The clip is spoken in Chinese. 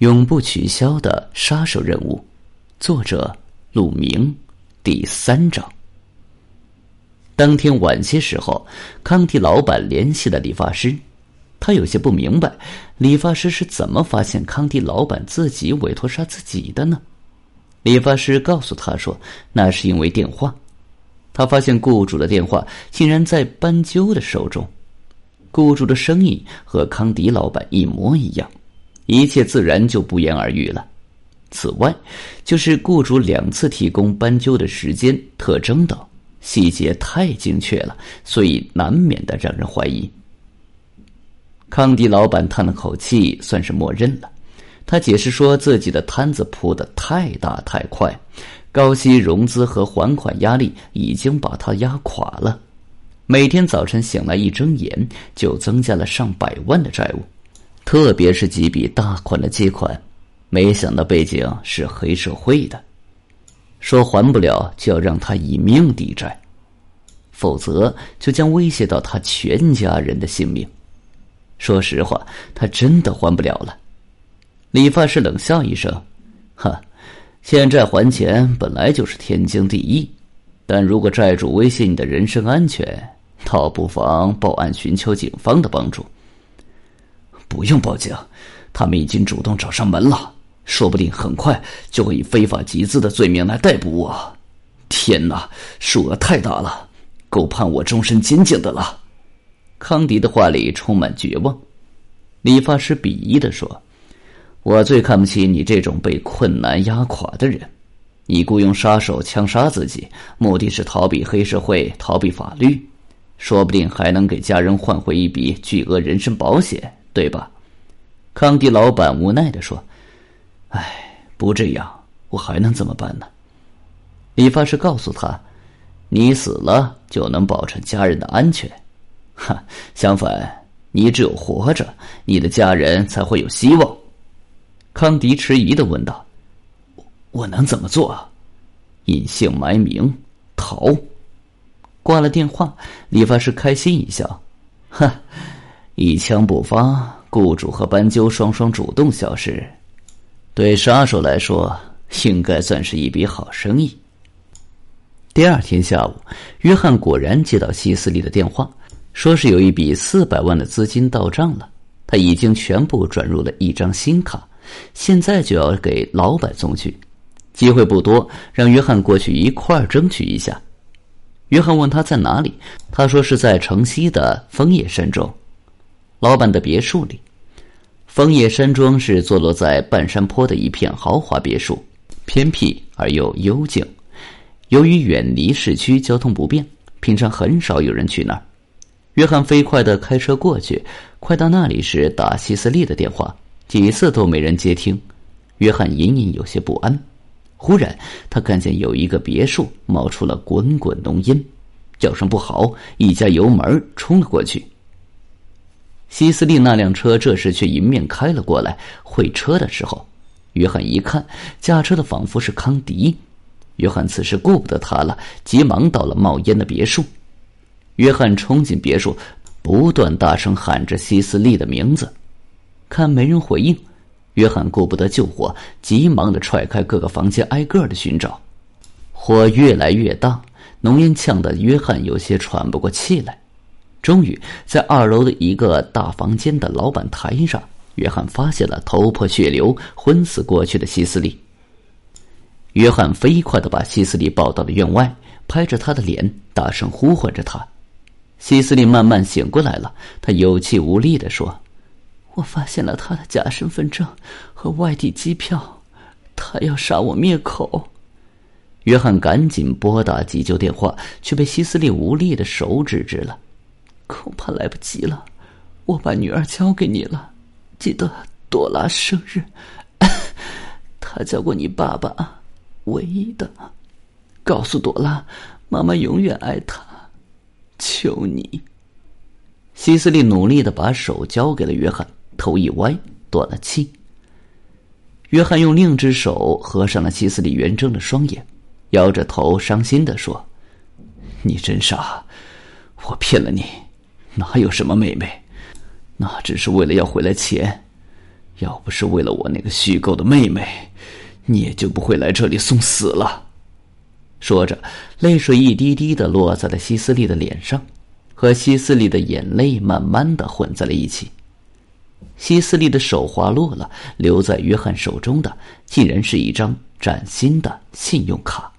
永不取消的杀手任务，作者陆明，第三章。当天晚些时候，康迪老板联系了理发师，他有些不明白，理发师是怎么发现康迪老板自己委托杀自己的呢？理发师告诉他说，那是因为电话，他发现雇主的电话竟然在斑鸠的手中，雇主的声音和康迪老板一模一样。一切自然就不言而喻了。此外，就是雇主两次提供斑鸠的时间、特征等细节太精确了，所以难免的让人怀疑。康迪老板叹了口气，算是默认了。他解释说，自己的摊子铺的太大太快，高息融资和还款压力已经把他压垮了。每天早晨醒来一睁眼，就增加了上百万的债务。特别是几笔大款的借款，没想到背景是黑社会的，说还不了就要让他以命抵债，否则就将威胁到他全家人的性命。说实话，他真的还不了了。理发师冷笑一声：“哈，欠债还钱本来就是天经地义，但如果债主威胁你的人身安全，倒不妨报案寻求警方的帮助。”不用报警，他们已经主动找上门了，说不定很快就会以非法集资的罪名来逮捕我。天哪，数额太大了，够判我终身监禁的了。康迪的话里充满绝望。理发师鄙夷的说：“我最看不起你这种被困难压垮的人。你雇佣杀手枪杀自己，目的是逃避黑社会，逃避法律，说不定还能给家人换回一笔巨额人身保险。”对吧？康迪老板无奈的说：“哎，不这样，我还能怎么办呢？”理发师告诉他：“你死了就能保证家人的安全。哈，相反，你只有活着，你的家人才会有希望。”康迪迟疑的问道：“我能怎么做？隐姓埋名逃？”挂了电话，理发师开心一笑：“哈。”一枪不发，雇主和斑鸠双双主动消失，对杀手来说应该算是一笔好生意。第二天下午，约翰果然接到希斯利的电话，说是有一笔四百万的资金到账了，他已经全部转入了一张新卡，现在就要给老板送去，机会不多，让约翰过去一块儿争取一下。约翰问他在哪里，他说是在城西的枫叶山庄。老板的别墅里，枫叶山庄是坐落在半山坡的一片豪华别墅，偏僻而又幽静。由于远离市区，交通不便，平常很少有人去那儿。约翰飞快的开车过去，快到那里时打希斯利的电话，几次都没人接听。约翰隐隐有些不安。忽然，他看见有一个别墅冒出了滚滚浓烟，叫声不好，一加油门冲了过去。希斯利那辆车这时却迎面开了过来。会车的时候，约翰一看，驾车的仿佛是康迪。约翰此时顾不得他了，急忙到了冒烟的别墅。约翰冲进别墅，不断大声喊着希斯利的名字。看没人回应，约翰顾不得救火，急忙的踹开各个房间，挨个的寻找。火越来越大，浓烟呛得约翰有些喘不过气来。终于，在二楼的一个大房间的老板台上，约翰发现了头破血流、昏死过去的希斯利。约翰飞快的把希斯利抱到了院外，拍着他的脸，大声呼唤着他。希斯利慢慢醒过来了，他有气无力的说：“我发现了他的假身份证和外地机票，他要杀我灭口。”约翰赶紧拨打急救电话，却被希斯利无力的手制止了。恐怕来不及了，我把女儿交给你了，记得朵拉生日，她叫过你爸爸，唯一的，告诉朵拉，妈妈永远爱她，求你。希斯利努力的把手交给了约翰，头一歪，断了气。约翰用另一只手合上了希斯利圆睁的双眼，摇着头伤心的说：“你真傻，我骗了你。”哪有什么妹妹？那只是为了要回来钱。要不是为了我那个虚构的妹妹，你也就不会来这里送死了。”说着，泪水一滴滴的落在了西斯利的脸上，和西斯利的眼泪慢慢的混在了一起。西斯利的手滑落了，留在约翰手中的竟然是一张崭新的信用卡。